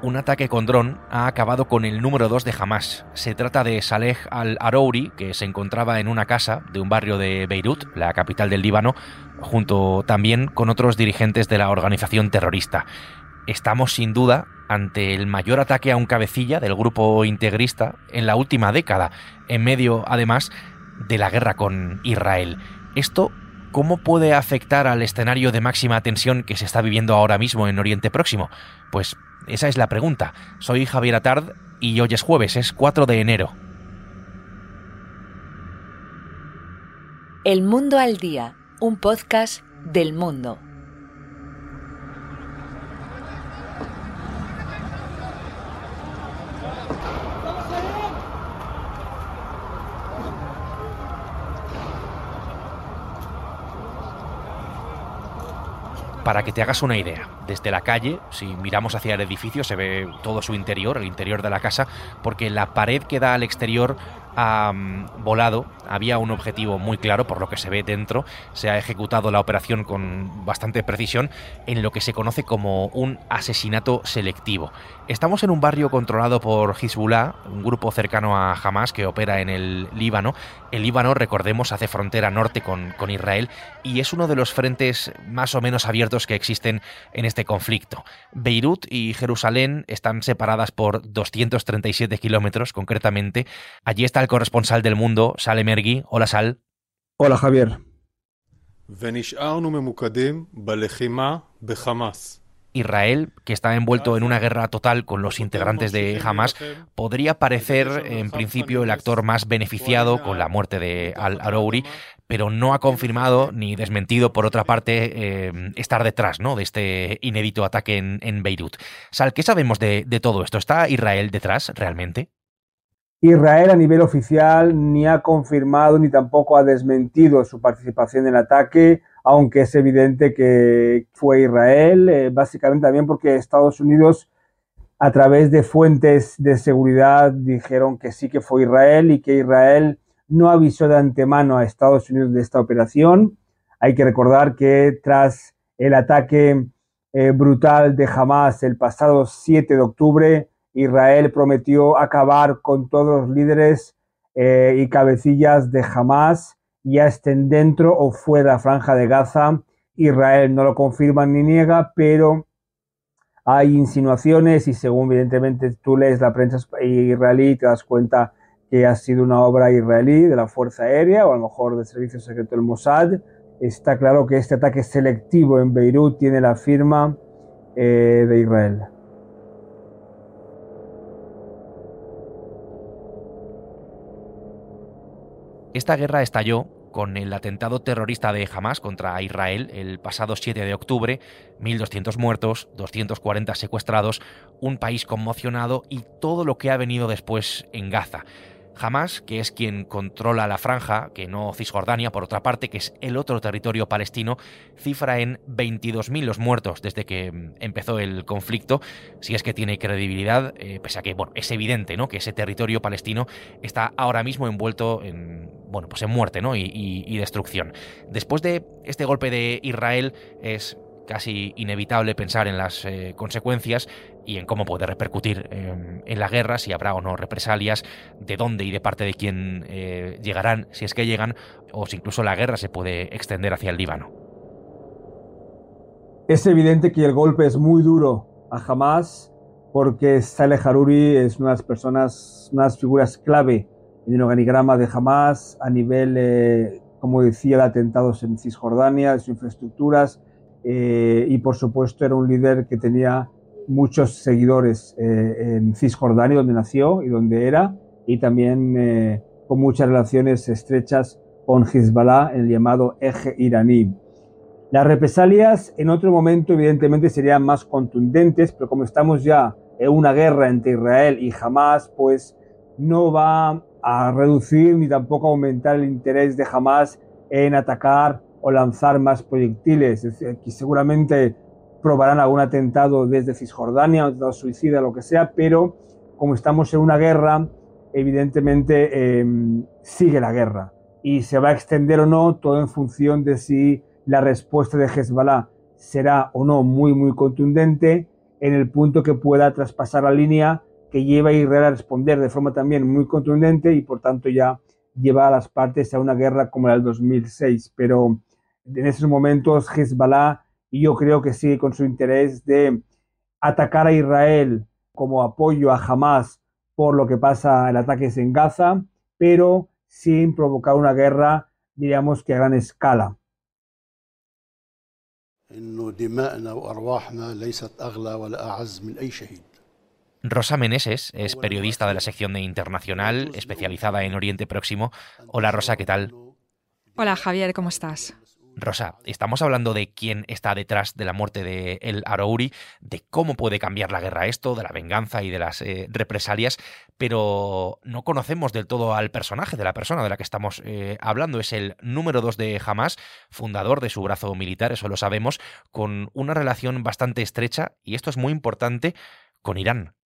Un ataque con dron ha acabado con el número 2 de Hamas. Se trata de Saleh al-Arouri, que se encontraba en una casa de un barrio de Beirut, la capital del Líbano, junto también con otros dirigentes de la organización terrorista. Estamos sin duda ante el mayor ataque a un cabecilla del grupo integrista en la última década, en medio además de la guerra con Israel. Esto ¿Cómo puede afectar al escenario de máxima tensión que se está viviendo ahora mismo en Oriente Próximo? Pues esa es la pregunta. Soy Javier Atard y hoy es jueves, es 4 de enero. El Mundo al Día, un podcast del mundo. Para que te hagas una idea, desde la calle, si miramos hacia el edificio, se ve todo su interior, el interior de la casa, porque la pared que da al exterior ha mm, volado, había un objetivo muy claro por lo que se ve dentro, se ha ejecutado la operación con bastante precisión en lo que se conoce como un asesinato selectivo. Estamos en un barrio controlado por Hezbollah, un grupo cercano a Hamas que opera en el Líbano. El Líbano, recordemos, hace frontera norte con, con Israel y es uno de los frentes más o menos abiertos que existen en este conflicto. Beirut y Jerusalén están separadas por 237 kilómetros, concretamente. Allí está el corresponsal del mundo, Sale Mergui. Hola, Sal. Hola, Javier. Israel, que está envuelto en una guerra total con los integrantes de Hamas, podría parecer en principio el actor más beneficiado con la muerte de Al-Arouri, pero no ha confirmado ni desmentido, por otra parte, eh, estar detrás ¿no? de este inédito ataque en, Beirut. Sal, ¿qué sabemos de, de todo esto? ¿Está Israel detrás realmente? Israel a nivel oficial ni ha confirmado ni tampoco ha desmentido su participación en el ataque, aunque es evidente que fue Israel, eh, básicamente también porque Estados Unidos a través de fuentes de seguridad dijeron que sí que fue Israel y que Israel no avisó de antemano a Estados Unidos de esta operación. Hay que recordar que tras el ataque eh, brutal de Hamas el pasado 7 de octubre, Israel prometió acabar con todos los líderes eh, y cabecillas de Hamas, ya estén dentro o fuera de la franja de Gaza. Israel no lo confirma ni niega, pero hay insinuaciones y según evidentemente tú lees la prensa israelí te das cuenta que ha sido una obra israelí de la Fuerza Aérea o a lo mejor del Servicio Secreto del Mossad. Está claro que este ataque selectivo en Beirut tiene la firma eh, de Israel. Esta guerra estalló con el atentado terrorista de Hamas contra Israel el pasado 7 de octubre, 1.200 muertos, 240 secuestrados, un país conmocionado y todo lo que ha venido después en Gaza. Hamas, que es quien controla la franja, que no Cisjordania, por otra parte, que es el otro territorio palestino, cifra en 22.000 los muertos desde que mm, empezó el conflicto, si es que tiene credibilidad, eh, pese a que bueno, es evidente ¿no? que ese territorio palestino está ahora mismo envuelto en, bueno, pues en muerte ¿no? y destrucción. Después de este golpe de Israel es casi inevitable pensar en las eh, consecuencias y en cómo puede repercutir em, en la guerra, si habrá o no represalias, de dónde y de parte de quién eh, llegarán, si es que llegan, o si incluso la guerra se puede extender hacia el Líbano. Es evidente que el golpe es muy duro a Hamas porque Saleh Haruri es una de las personas, una de las figuras clave en el organigrama de Hamas a nivel, eh, como decía, de atentados en Cisjordania, de sus infraestructuras, eh, y por supuesto era un líder que tenía muchos seguidores eh, en Cisjordania, donde nació y donde era, y también eh, con muchas relaciones estrechas con Hezbollah, el llamado eje iraní. Las represalias en otro momento evidentemente serían más contundentes, pero como estamos ya en una guerra entre Israel y Hamas, pues no va a reducir ni tampoco aumentar el interés de Hamas en atacar o lanzar más proyectiles. Es decir, que seguramente probarán algún atentado desde Cisjordania, un atentado suicida, lo que sea, pero como estamos en una guerra, evidentemente em, sigue la guerra y se va a extender o no todo en función de si la respuesta de Hezbollah será o no muy, muy contundente en el punto que pueda traspasar la línea que lleva a Israel a responder de forma también muy contundente y por tanto ya lleva a las partes a una guerra como la del 2006. Pero en esos momentos Hezbollah yo creo que sigue con su interés de atacar a Israel como apoyo a Hamas por lo que pasa en ataques en Gaza, pero sin provocar una guerra, diríamos que a gran escala. Rosa Meneses es periodista de la sección de Internacional, especializada en Oriente Próximo. Hola Rosa, ¿qué tal? Hola Javier, ¿cómo estás? Rosa, estamos hablando de quién está detrás de la muerte de El Arouri, de cómo puede cambiar la guerra esto, de la venganza y de las eh, represalias, pero no conocemos del todo al personaje de la persona de la que estamos eh, hablando. Es el número dos de Hamas, fundador de su brazo militar, eso lo sabemos, con una relación bastante estrecha, y esto es muy importante, con Irán.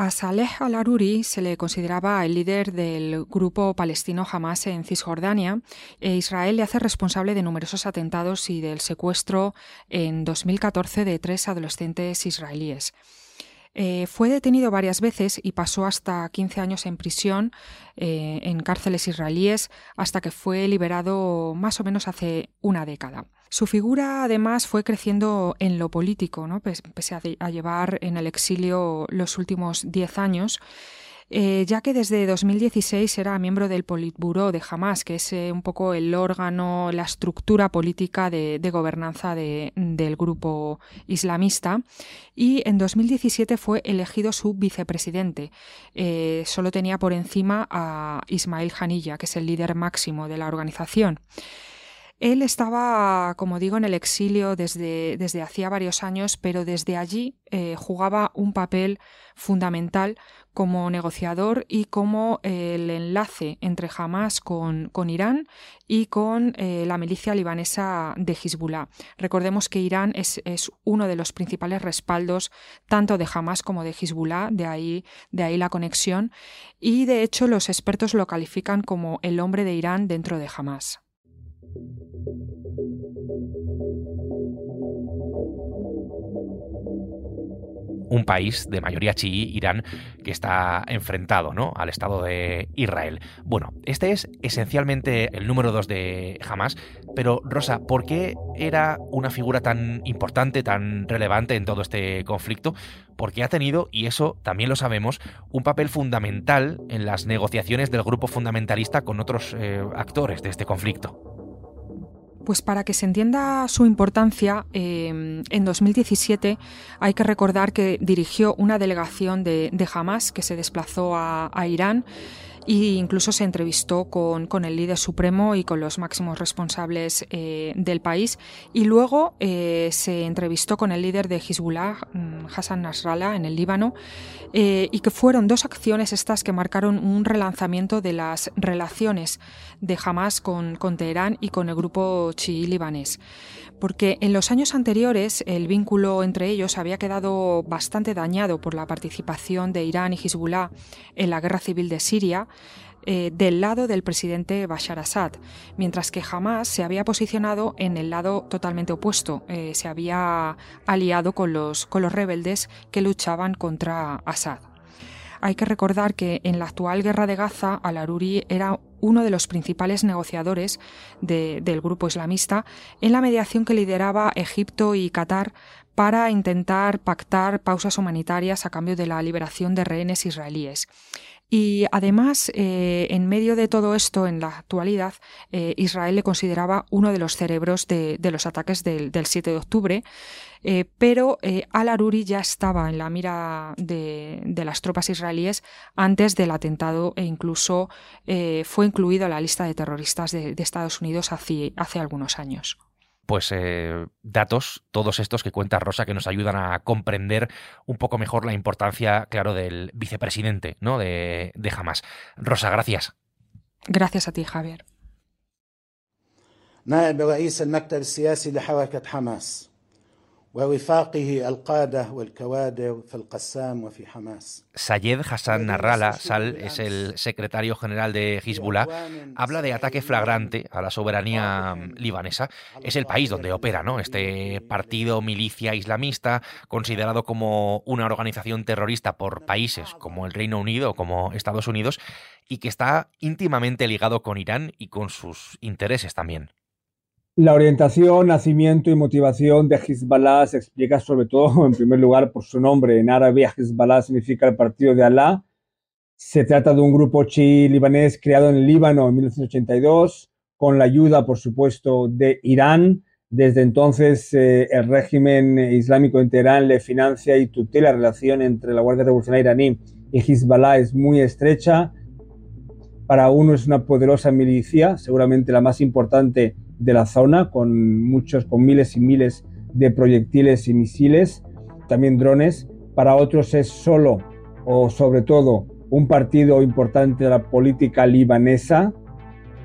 A Saleh al-Aruri se le consideraba el líder del grupo palestino Hamas en Cisjordania e Israel le hace responsable de numerosos atentados y del secuestro en 2014 de tres adolescentes israelíes. Eh, fue detenido varias veces y pasó hasta 15 años en prisión eh, en cárceles israelíes hasta que fue liberado más o menos hace una década. Su figura además fue creciendo en lo político, ¿no? pese a, llevar en el exilio los últimos 10 años. Eh, ya que desde 2016 era miembro del Politburo de Hamas, que es eh, un poco el órgano, la estructura política de, gobernanza del grupo islamista, y en 2017 fue elegido su vicepresidente. Eh, solo tenía por encima a Ismail Hanilla, que es el líder máximo de la organización. Él estaba, como digo, en el exilio desde, desde hacía varios años, pero desde allí jugaba un papel fundamental como negociador y como eh, el enlace entre Hamas con, Irán y con eh, la milicia libanesa de Hezbollah. Recordemos que Irán es, uno de los principales respaldos tanto de Hamas como de Hezbollah, de ahí, de ahí la conexión, y de hecho los expertos lo califican como el hombre de Irán dentro de Hamas un país de mayoría chií, Irán, que está enfrentado ¿no? al Estado de Israel. Bueno, este es esencialmente el número dos de Hamas, pero Rosa, ¿por qué era una figura tan importante, tan relevante en todo este conflicto? Porque ha tenido, y eso también lo sabemos, un papel fundamental en las negociaciones del grupo fundamentalista con otros eh, actores de este conflicto. Pues para que se entienda su importancia, eh, en 2017 hay que recordar que dirigió una delegación de, Hamas que se desplazó a Irán e incluso se entrevistó con, con, el líder supremo y con los máximos responsables eh, del país. Y luego eh, se entrevistó con el líder de Hezbollah, mm, Hassan Nasrallah, en el Líbano, eh, y que fueron dos acciones estas que marcaron un relanzamiento de las relaciones de Hamas con, con Teherán y con el grupo chií libanés porque en los años anteriores el vínculo entre ellos había quedado bastante dañado por la participación de Irán y Hezbollah en la guerra civil de Siria, eh, del lado del presidente Bashar Assad, mientras que Hamas se había posicionado en el lado totalmente opuesto, eh, se había aliado con los, con los rebeldes que luchaban contra Assad. Hay que recordar que en la actual guerra de Gaza, al-Aruri era uno de los principales negociadores del grupo islamista en la mediación que lideraba Egipto y Qatar para intentar pactar pausas humanitarias a cambio de la liberación de rehenes israelíes. Y además, eh, en medio de todo esto, en la actualidad, eh, Israel le consideraba uno de los cerebros de, los ataques del, 7 de octubre, eh, pero al-Aruri ya estaba en la mira de, las tropas israelíes antes del atentado e incluso fue incluido en la lista de terroristas de, Estados Unidos hace algunos años pues eh, datos, todos estos que cuenta Rosa, que nos ayudan a comprender un poco mejor la importancia, claro, del vicepresidente ¿no? de, de Hamas. Rosa, gracias. Gracias a ti, Javier. Sayed Hassan Narrala, Sal, es el secretario general de Hezbollah, habla de ataque flagrante a la soberanía libanesa. Es el país donde opera ¿no? este partido milicia islamista, considerado como una organización terrorista por países como el Reino Unido o como Estados Unidos, y que está íntimamente ligado con Irán y con sus intereses también. La orientación, nacimiento y motivación de Hezbollah se explica sobre todo, en primer lugar, por su nombre. En árabe, Hezbollah significa el partido de Alá. Se trata de un grupo chií libanés creado en Líbano en 1982, con la ayuda, por supuesto, de Irán. Desde entonces, eh, el régimen islámico en Teherán le financia y tutela la relación entre la Guardia Revolucionaria iraní y Hezbollah es muy estrecha. Para uno es una poderosa milicia, seguramente la más importante de la zona, con muchos, con miles y miles de proyectiles y misiles, también drones. Para otros es solo o sobre todo un partido importante de la política libanesa.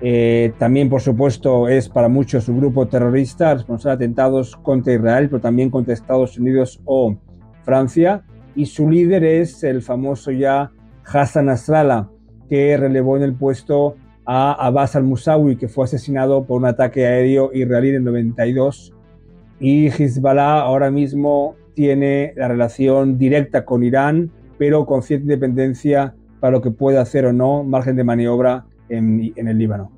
Eh, también, por supuesto, es para muchos un grupo terrorista responsable de atentados contra Israel, pero también contra Estados Unidos o Francia. Y su líder es el famoso ya Hassan Nasrallah, que relevó en el puesto a Abbas al-Musawi, que fue asesinado por un ataque aéreo israelí en 92. Y Hezbollah ahora mismo tiene la relación directa con Irán, pero con cierta independencia para lo que puede hacer o no, margen de maniobra en el Líbano.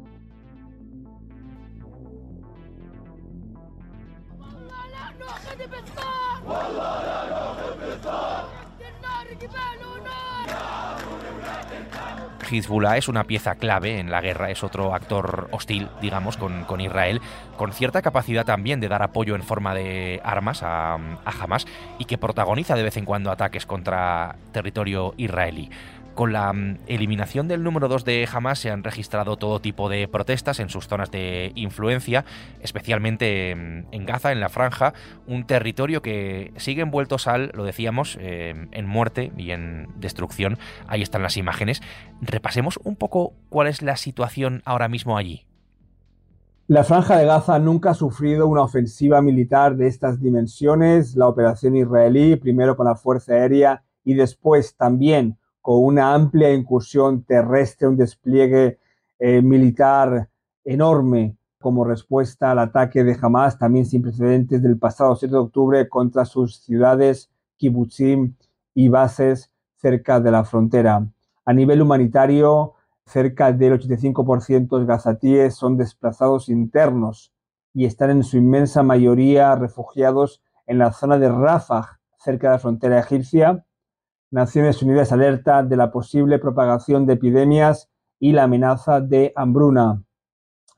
Hezbollah es una pieza clave en la guerra, es otro actor hostil, digamos, con, Israel, con cierta capacidad también de dar apoyo en forma de armas a, a Hamas y que protagoniza de vez en cuando ataques contra territorio israelí. Con la mm, eliminación del número 2 de Hamas se han registrado todo tipo de protestas en sus zonas de influencia, especialmente mm, en Gaza, en la franja, un territorio que sigue envuelto sal, lo decíamos, eh, en muerte y en destrucción. Ahí están las imágenes. Repasemos un poco cuál es la situación ahora mismo allí. La franja de Gaza nunca ha sufrido una ofensiva militar de estas dimensiones. La operación israelí, primero con la Fuerza Aérea y después también con una amplia incursión terrestre, un despliegue eh, militar enorme como respuesta al ataque de Hamas, también sin precedentes del pasado 7 de octubre contra sus ciudades, kibbutzim y bases cerca de la frontera. A nivel humanitario, cerca del 85% de gazatíes son desplazados internos y están en su inmensa mayoría refugiados en la zona de Rafah, cerca de la frontera egipcia, Naciones Unidas alerta de la posible propagación de epidemias y la amenaza de hambruna.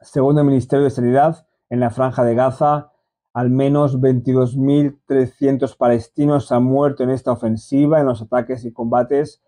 Según el Ministerio de Sanidad, en la franja de Gaza, al menos 22.300 palestinos han muerto en esta ofensiva, en los ataques y combates.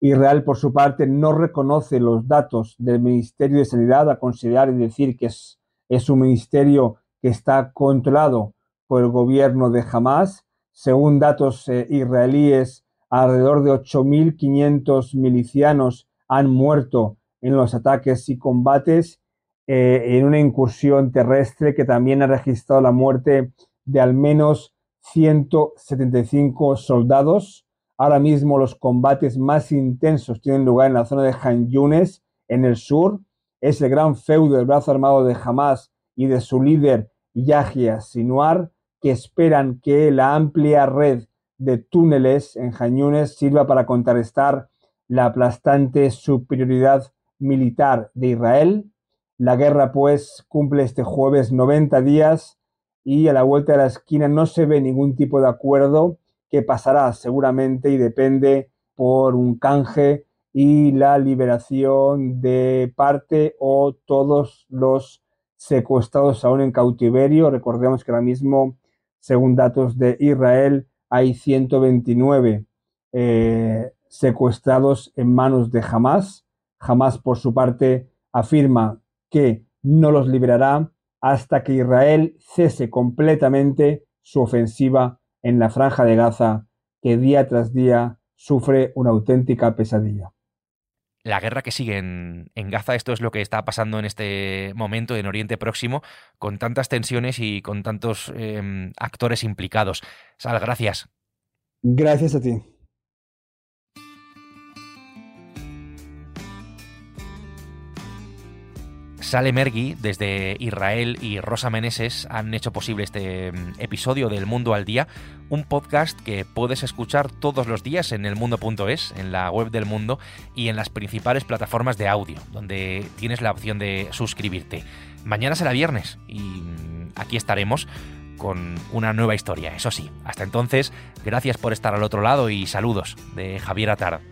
Israel, por su parte, no reconoce los datos del Ministerio de Sanidad a considerar y decir que es, es un ministerio que está controlado por el gobierno de Hamas. Según datos eh, israelíes, alrededor de 8.500 milicianos han muerto en los ataques y combates eh, en una incursión terrestre que también ha registrado la muerte de al menos 175 soldados. Ahora mismo los combates más intensos tienen lugar en la zona de Han Yunes, en el sur. Es el gran feudo del brazo armado de Hamas y de su líder Yahya Sinuar, que esperan que la amplia red de túneles en Jañunes sirva para contrarrestar la aplastante superioridad militar de Israel. La guerra, pues, cumple este jueves 90 días y a la vuelta de la esquina no se ve ningún tipo de acuerdo que pasará seguramente y depende por un canje y la liberación de parte o todos los secuestrados aún en cautiverio. Recordemos que ahora mismo, según datos de Israel, hay 129 eh, secuestrados en manos de Hamas. Hamas, por su parte, afirma que no los liberará hasta que Israel cese completamente su ofensiva en la franja de Gaza, que día tras día sufre una auténtica pesadilla. La guerra que sigue en, Gaza. Esto es lo que está pasando en este momento en Oriente Próximo, con tantas tensiones y con tantos em, actores implicados. Sal, gracias. Gracias a ti. Sale Mergui desde Israel y Rosa Meneses han hecho posible este mm, episodio del Mundo al Día, un podcast que puedes escuchar todos los días en elmundo.es, en la web del mundo y en las principales plataformas de audio, donde tienes la opción de suscribirte. Mañana será viernes y mm, aquí estaremos con una nueva historia, eso sí. Hasta entonces, gracias por estar al otro lado y saludos de Javier Atar.